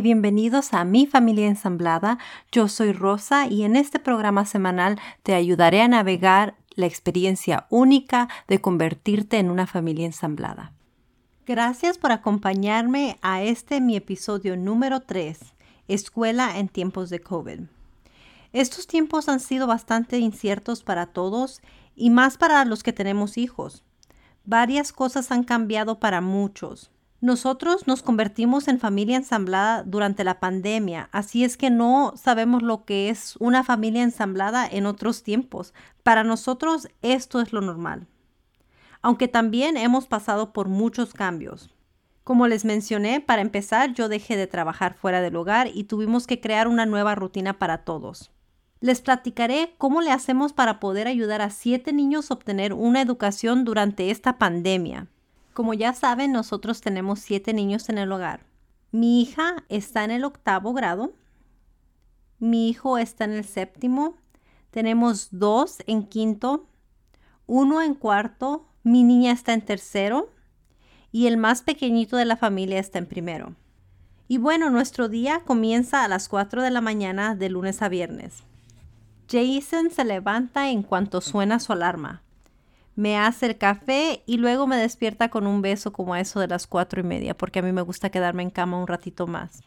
Bienvenidos a Mi Familia Ensamblada. Yo soy Rosa y en este programa semanal te ayudaré a navegar la experiencia única de convertirte en una familia ensamblada. Gracias por acompañarme a este mi episodio número 3, Escuela en tiempos de COVID. Estos tiempos han sido bastante inciertos para todos y más para los que tenemos hijos. Varias cosas han cambiado para muchos. Nosotros nos convertimos en familia ensamblada durante la pandemia, así es que no sabemos lo que es una familia ensamblada en otros tiempos. Para nosotros esto es lo normal. Aunque también hemos pasado por muchos cambios. Como les mencioné, para empezar yo dejé de trabajar fuera del hogar y tuvimos que crear una nueva rutina para todos. Les platicaré cómo le hacemos para poder ayudar a siete niños a obtener una educación durante esta pandemia. Como ya saben, nosotros tenemos siete niños en el hogar. Mi hija está en el octavo grado. Mi hijo está en el séptimo. Tenemos dos en quinto, uno en cuarto. Mi niña está en tercero y el más pequeñito de la familia está en primero. Y bueno, nuestro día comienza a las 4 de la mañana de lunes a viernes. Jason se levanta en cuanto suena su alarma me hace el café y luego me despierta con un beso como a eso de las cuatro y media, porque a mí me gusta quedarme en cama un ratito más.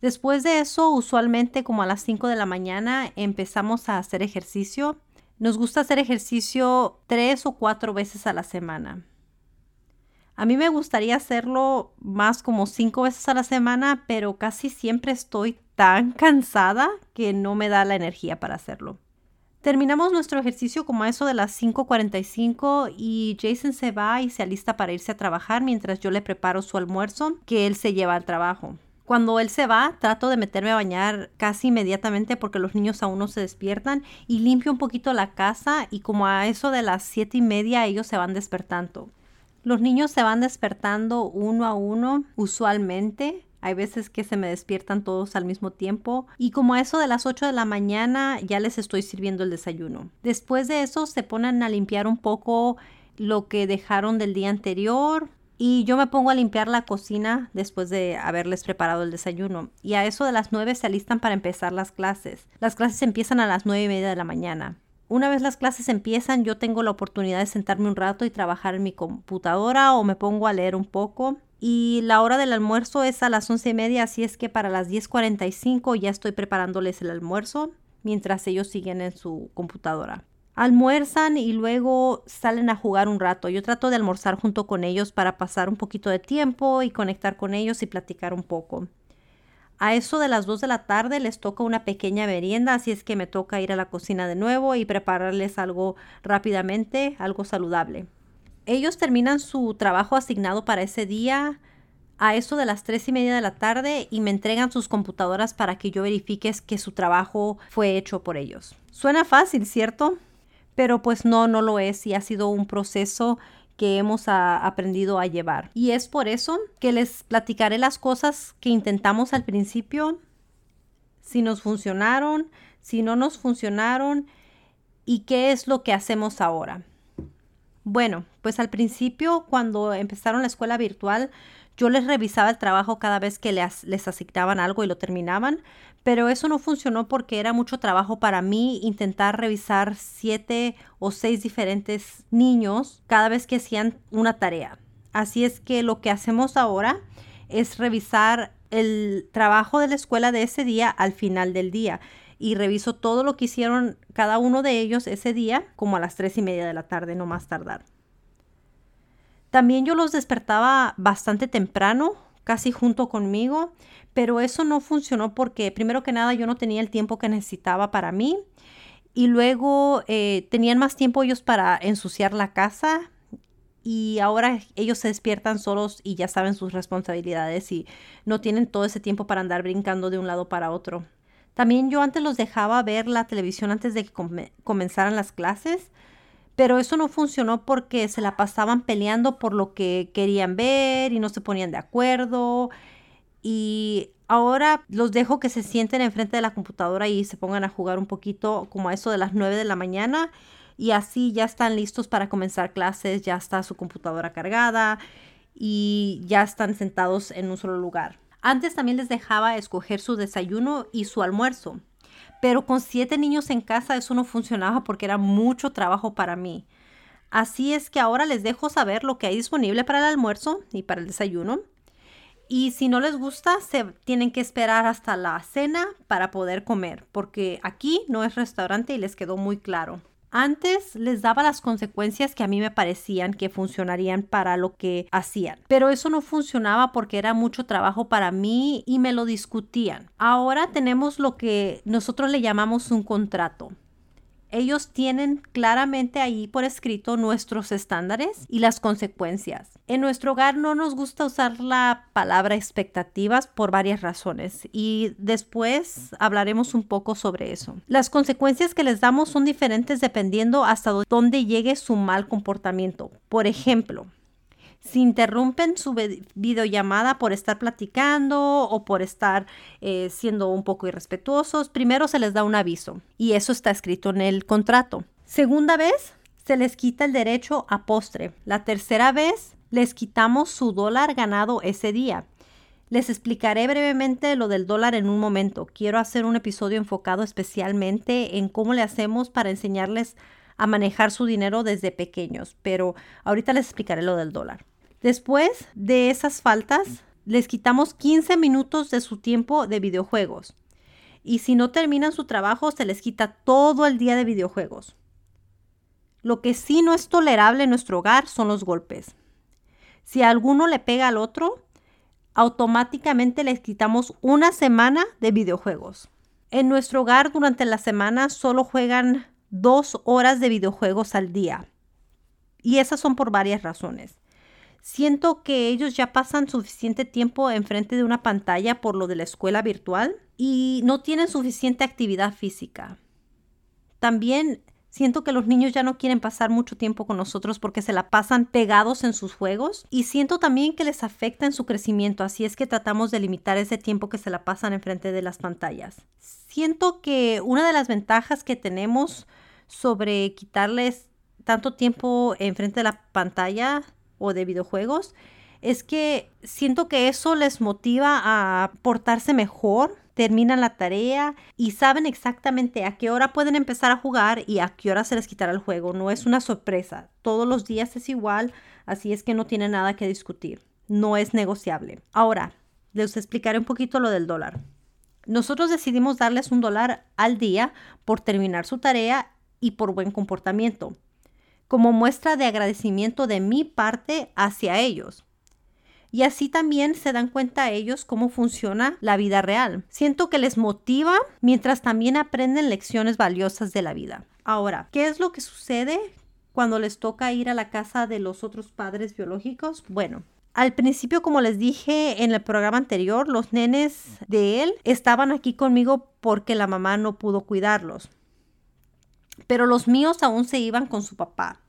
Después de eso, usualmente como a las 5 de la mañana empezamos a hacer ejercicio. Nos gusta hacer ejercicio tres o cuatro veces a la semana. A mí me gustaría hacerlo más como cinco veces a la semana, pero casi siempre estoy tan cansada que no me da la energía para hacerlo. Terminamos nuestro ejercicio como a eso de las 5.45 y Jason se va y se alista para irse a trabajar mientras yo le preparo su almuerzo que él se lleva al trabajo. Cuando él se va, trato de meterme a bañar casi inmediatamente porque los niños aún no se despiertan y limpio un poquito la casa y como a eso de las siete y media ellos se van despertando. Los niños se van despertando uno a uno usualmente hay veces que se me despiertan todos al mismo tiempo y como a eso de las 8 de la mañana ya les estoy sirviendo el desayuno. Después de eso se ponen a limpiar un poco lo que dejaron del día anterior, y yo me pongo a limpiar la cocina después de haberles preparado el desayuno. Y a eso de las 9 se alistan para empezar las clases. Las clases empiezan a las 9 y media de la mañana. Una vez las clases empiezan, yo tengo la oportunidad de sentarme un rato y trabajar en mi computadora o me pongo a leer un poco y la hora del almuerzo es a las once y media, así es que para las 10.45 ya estoy preparándoles el almuerzo mientras ellos siguen en su computadora. Almuerzan y luego salen a jugar un rato. Yo trato de almorzar junto con ellos para pasar un poquito de tiempo y conectar con ellos y platicar un poco. A eso de las 2 de la tarde les toca una pequeña merienda, así es que me toca ir a la cocina de nuevo y prepararles algo rápidamente, algo saludable ellos terminan su trabajo asignado para ese día a eso de las tres y media de la tarde y me entregan sus computadoras para que yo verifique que su trabajo fue hecho por ellos. Suena fácil, ¿cierto? Pero pues no, no lo es y ha sido un proceso que hemos aprendido a llevar. Y es por eso que les platicaré las cosas que intentamos al principio, si nos funcionaron, si no nos funcionaron y qué es lo que hacemos ahora. Bueno, pues al principio cuando empezaron la escuela virtual, yo les revisaba el trabajo cada vez que les, les, asignaban algo y lo terminaban, pero eso no funcionó porque era mucho trabajo para mí intentar revisar siete o seis diferentes niños cada vez que hacían una tarea. Así es que lo que hacemos ahora es revisar el trabajo de la escuela de ese día al final del día y reviso todo lo que hicieron cada uno de ellos ese día como a las tres y media de la tarde, no más tardar. También yo los despertaba bastante temprano, casi junto conmigo, pero eso no funcionó porque primero que nada yo no tenía el tiempo que necesitaba para mí y luego eh, tenían más tiempo ellos para ensuciar la casa y ahora ellos se despiertan solos y ya saben sus responsabilidades y no tienen todo ese tiempo para andar brincando de un lado para otro. También yo antes los dejaba ver la televisión antes de que comenzaran las clases, pero eso no funcionó porque se la pasaban peleando por lo que querían ver y no se ponían de acuerdo. Y ahora los dejo que se sienten enfrente de la computadora y se pongan a jugar un poquito como a eso de las 9 de la mañana y así ya están listos para comenzar clases, ya está su computadora cargada y ya están sentados en un solo lugar. Antes también les dejaba escoger su desayuno y su almuerzo, pero con siete niños en casa eso no funcionaba porque era mucho trabajo para mí. Así es que ahora les dejo saber lo que hay disponible para el almuerzo y para el desayuno. Y si no les gusta, se tienen que esperar hasta la cena para poder comer, porque aquí no es restaurante y les quedó muy claro. Antes les daba las consecuencias que a mí me parecían que funcionarían para lo que hacían, pero eso no funcionaba porque era mucho trabajo para mí y me lo discutían. Ahora tenemos lo que nosotros le llamamos un contrato ellos tienen claramente ahí por escrito nuestros estándares y las consecuencias. En nuestro hogar no nos gusta usar la palabra expectativas por varias razones y después hablaremos un poco sobre eso. Las consecuencias que les damos son diferentes dependiendo hasta dónde llegue su mal comportamiento. Por ejemplo, si interrumpen su videollamada por estar platicando o por estar eh, siendo un poco irrespetuosos, primero se les da un aviso y eso está escrito en el contrato. Segunda vez, se les quita el derecho a postre. La tercera vez, les quitamos su dólar ganado ese día. Les explicaré brevemente lo del dólar en un momento. Quiero hacer un episodio enfocado especialmente en cómo le hacemos para enseñarles a manejar su dinero desde pequeños, pero ahorita les explicaré lo del dólar. Después de esas faltas, les quitamos 15 minutos de su tiempo de videojuegos. Y si no terminan su trabajo, se les quita todo el día de videojuegos. Lo que sí no es tolerable en nuestro hogar son los golpes. Si alguno le pega al otro, automáticamente les quitamos una semana de videojuegos. En nuestro hogar durante la semana solo juegan dos horas de videojuegos al día. Y esas son por varias razones. Siento que ellos ya pasan suficiente tiempo enfrente de una pantalla por lo de la escuela virtual y no tienen suficiente actividad física. También siento que los niños ya no quieren pasar mucho tiempo con nosotros porque se la pasan pegados en sus juegos y siento también que les afecta en su crecimiento, así es que tratamos de limitar ese tiempo que se la pasan enfrente de las pantallas. Siento que una de las ventajas que tenemos sobre quitarles tanto tiempo enfrente de la pantalla o de videojuegos, es que siento que eso les motiva a portarse mejor, terminan la tarea y saben exactamente a qué hora pueden empezar a jugar y a qué hora se les quitará el juego. No es una sorpresa. Todos los días es igual, así es que no tiene nada que discutir. No es negociable. Ahora, les explicaré un poquito lo del dólar. Nosotros decidimos darles un dólar al día por terminar su tarea y por buen comportamiento como muestra de agradecimiento de mi parte hacia ellos. Y así también se dan cuenta ellos cómo funciona la vida real. Siento que les motiva mientras también aprenden lecciones valiosas de la vida. Ahora, ¿qué es lo que sucede cuando les toca ir a la casa de los otros padres biológicos? Bueno, al principio, como les dije en el programa anterior, los nenes de él estaban aquí conmigo porque la mamá no pudo cuidarlos. Pero los míos aún se iban con su papá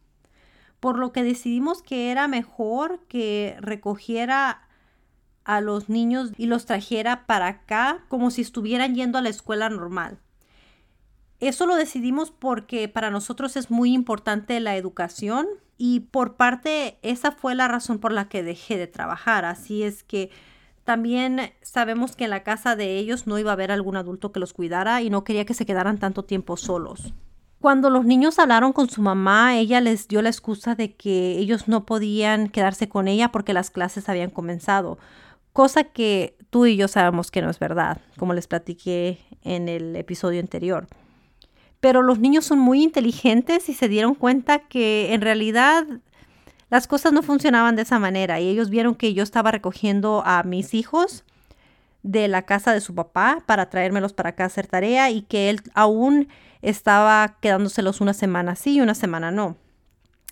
por lo que decidimos que era mejor que recogiera a los niños y los trajera para acá como si estuvieran yendo a la escuela normal. Eso lo decidimos porque para nosotros es muy importante la educación y por parte esa fue la razón por la que dejé de trabajar. Así es que también sabemos que en la casa de ellos no iba a haber algún adulto que los cuidara y no quería que se quedaran tanto tiempo solos. Cuando los niños hablaron con su mamá, ella les dio la excusa de que ellos no podían quedarse con ella porque las clases habían comenzado, cosa que tú y yo sabemos que no es verdad, como les platiqué en el episodio anterior. Pero los niños son muy inteligentes y se dieron cuenta que en realidad las cosas no funcionaban de esa manera y ellos vieron que yo estaba recogiendo a mis hijos de la casa de su papá para traérmelos para acá a hacer tarea y que él aún estaba quedándoselos una semana sí y una semana no.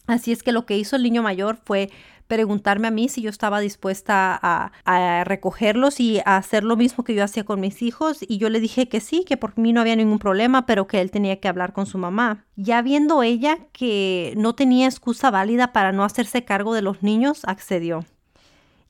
Así es que lo que hizo el niño mayor fue preguntarme a mí si yo estaba dispuesta a, a, recogerlos y a hacer lo mismo que yo hacía con mis hijos y yo le dije que sí, que por mí no había ningún problema, pero que él tenía que hablar con su mamá. Ya viendo ella que no tenía excusa válida para no hacerse cargo de los niños, accedió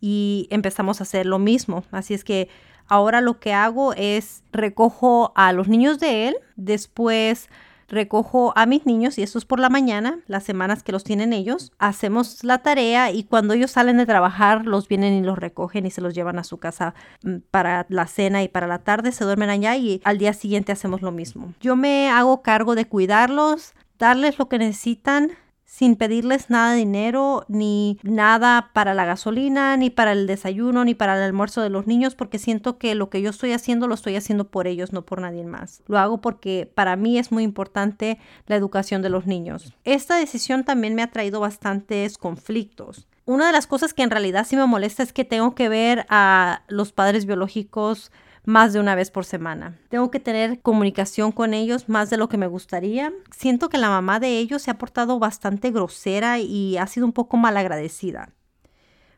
y empezamos a hacer lo mismo. Así es que Ahora lo que hago es recojo a los niños de él, después recojo a mis niños y eso es por la mañana, las semanas que los tienen ellos. Hacemos la tarea y cuando ellos salen de trabajar, los vienen y los recogen y se los llevan a su casa mm, para la cena y para la tarde, se duermen allá y al día siguiente hacemos lo mismo. Yo me hago cargo de cuidarlos, darles lo que necesitan sin pedirles nada de dinero, ni nada para la gasolina, ni para el desayuno, ni para el almuerzo de los niños, porque siento que lo que yo estoy haciendo lo estoy haciendo por ellos, no por nadie más. Lo hago porque para mí es muy importante la educación de los niños. Esta decisión también me ha traído bastantes conflictos. Una de las cosas que en realidad sí me molesta es que tengo que ver a los padres biológicos más de una vez por semana. Tengo que tener comunicación con ellos más de lo que me gustaría. Siento que la mamá de ellos se ha portado bastante grosera y ha sido un poco malagradecida.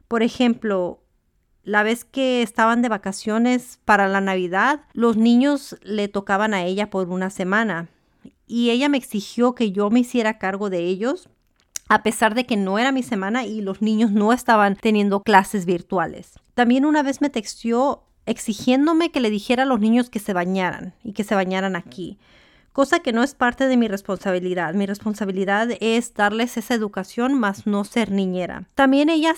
Por ejemplo, la vez que estaban de vacaciones para la Navidad, los niños le tocaban a ella por una semana y ella me exigió que yo me hiciera cargo de ellos a pesar de que no era mi semana y los niños no estaban teniendo clases virtuales. También una vez me textió exigiéndome que le dijera a los niños que se bañaran y que se bañaran aquí, cosa que no es parte de mi responsabilidad. Mi responsabilidad es darles esa educación, más no ser niñera. También ella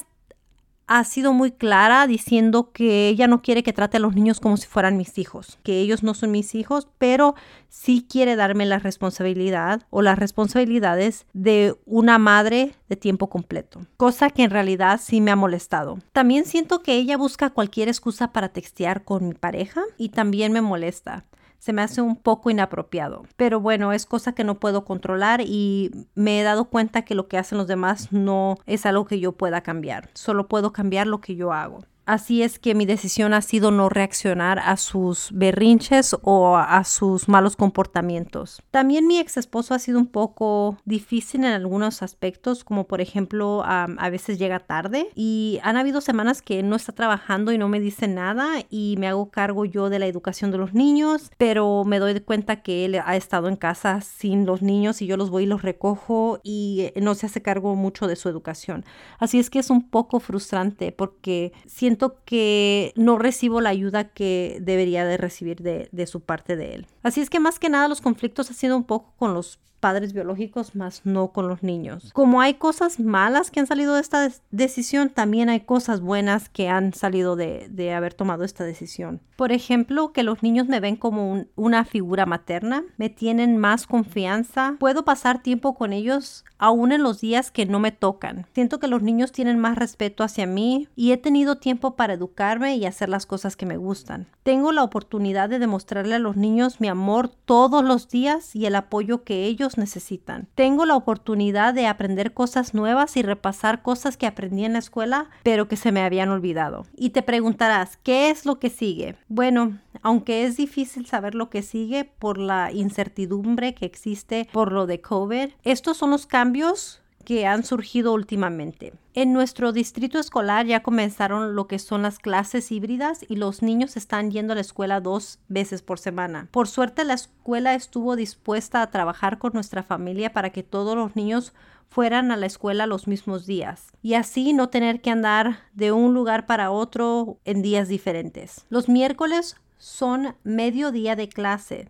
ha sido muy clara diciendo que ella no quiere que trate a los niños como si fueran mis hijos, que ellos no son mis hijos, pero sí quiere darme la responsabilidad o las responsabilidades de una madre de tiempo completo, cosa que en realidad sí me ha molestado. También siento que ella busca cualquier excusa para textear con mi pareja y también me molesta se me hace un poco inapropiado. Pero bueno, es cosa que no puedo controlar y me he dado cuenta que lo que hacen los demás no es algo que yo pueda cambiar. Solo puedo cambiar lo que yo hago. Así es que mi decisión ha sido no reaccionar a sus berrinches o a sus malos comportamientos. También mi ex esposo ha sido un poco difícil en algunos aspectos, como por ejemplo a veces llega tarde y han habido semanas que no está trabajando y no me dice nada y me hago cargo yo de la educación de los niños, pero me doy cuenta que él ha estado en casa sin los niños y yo los voy y los recojo y no se hace cargo mucho de su educación. Así es que es un poco frustrante porque siento que no recibo la ayuda que debería de recibir de, de su parte de él. Así es que más que nada los conflictos han sido un poco con los padres biológicos, más no con los niños. Como hay cosas malas que han salido de esta decisión, también hay cosas buenas que han salido de, haber tomado esta decisión. Por ejemplo, que los niños me ven como una figura materna, me tienen más confianza, puedo pasar tiempo con ellos aún en los días que no me tocan. Siento que los niños tienen más respeto hacia mí y he tenido tiempo para educarme y hacer las cosas que me gustan. Tengo la oportunidad de demostrarle a los niños mi amor todos los días y el apoyo que ellos necesitan. Tengo la oportunidad de aprender cosas nuevas y repasar cosas que aprendí en la escuela, pero que se me habían olvidado. Y te preguntarás, ¿qué es lo que sigue? Bueno, aunque es difícil saber lo que sigue por la incertidumbre que existe por lo de COVID, estos son los cambios que han surgido últimamente. En nuestro distrito escolar ya comenzaron lo que son las clases híbridas y los niños están yendo a la escuela dos veces por semana. Por suerte la escuela estuvo dispuesta a trabajar con nuestra familia para que todos los niños fueran a la escuela los mismos días y así no tener que andar de un lugar para otro en días diferentes. Los miércoles son medio día de clase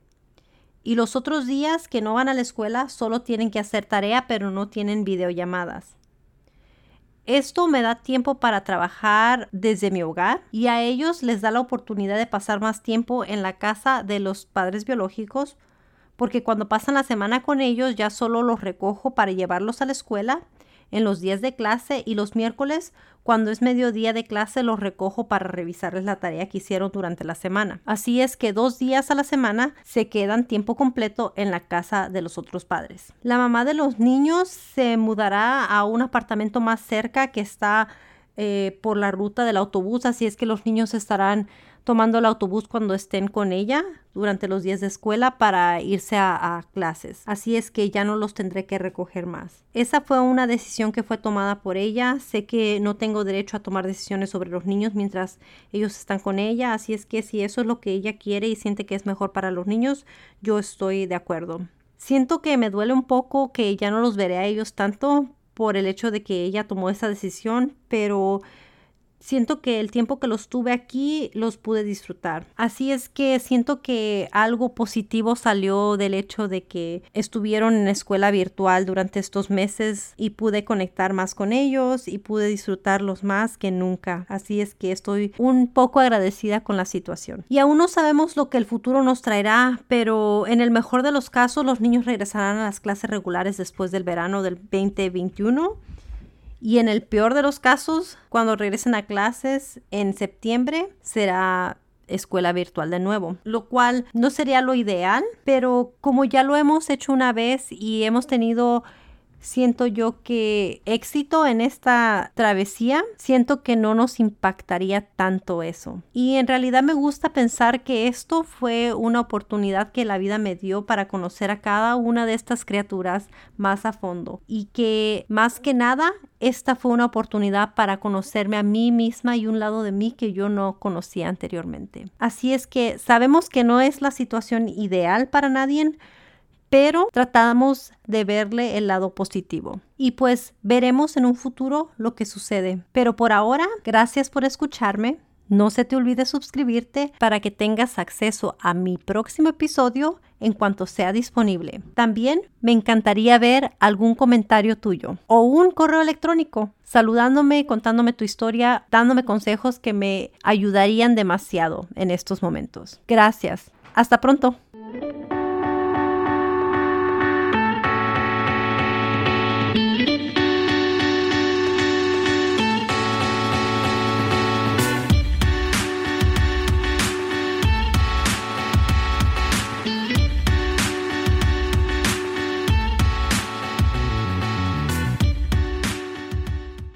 y los otros días que no van a la escuela solo tienen que hacer tarea pero no tienen videollamadas. Esto me da tiempo para trabajar desde mi hogar y a ellos les da la oportunidad de pasar más tiempo en la casa de los padres biológicos porque cuando pasan la semana con ellos ya solo los recojo para llevarlos a la escuela en los días de clase y los miércoles, cuando es mediodía de clase, los recojo para revisarles la tarea que hicieron durante la semana. Así es que dos días a la semana se quedan tiempo completo en la casa de los otros padres. La mamá de los niños se mudará a un apartamento más cerca que está eh, por la ruta del autobús, así es que los niños estarán tomando el autobús cuando estén con ella durante los días de escuela para irse a, clases. Así es que ya no los tendré que recoger más. Esa fue una decisión que fue tomada por ella. Sé que no tengo derecho a tomar decisiones sobre los niños mientras ellos están con ella. Así es que si eso es lo que ella quiere y siente que es mejor para los niños, yo estoy de acuerdo. Siento que me duele un poco que ya no los veré a ellos tanto por el hecho de que ella tomó esa decisión, pero siento que el tiempo que los tuve aquí los pude disfrutar. Así es que siento que algo positivo salió del hecho de que estuvieron en escuela virtual durante estos meses y pude conectar más con ellos y pude disfrutarlos más que nunca. Así es que estoy un poco agradecida con la situación. Y aún no sabemos lo que el futuro nos traerá, pero en el mejor de los casos los niños regresarán a las clases regulares después del verano del 2021 y en el peor de los casos, cuando regresen a clases en septiembre, será escuela virtual de nuevo, lo cual no sería lo ideal, pero como ya lo hemos hecho una vez y hemos tenido siento yo que éxito en esta travesía, siento que no nos impactaría tanto eso. Y en realidad me gusta pensar que esto fue una oportunidad que la vida me dio para conocer a cada una de estas criaturas más a fondo y que más que nada esta fue una oportunidad para conocerme a mí misma y un lado de mí que yo no conocía anteriormente. Así es que sabemos que no es la situación ideal para nadie, pero tratamos de verle el lado positivo. Y pues veremos en un futuro lo que sucede. Pero por ahora, gracias por escucharme. No se te olvide suscribirte para que tengas acceso a mi próximo episodio en cuanto sea disponible. También me encantaría ver algún comentario tuyo o un correo electrónico saludándome, contándome tu historia, dándome consejos que me ayudarían demasiado en estos momentos. Gracias. Hasta pronto.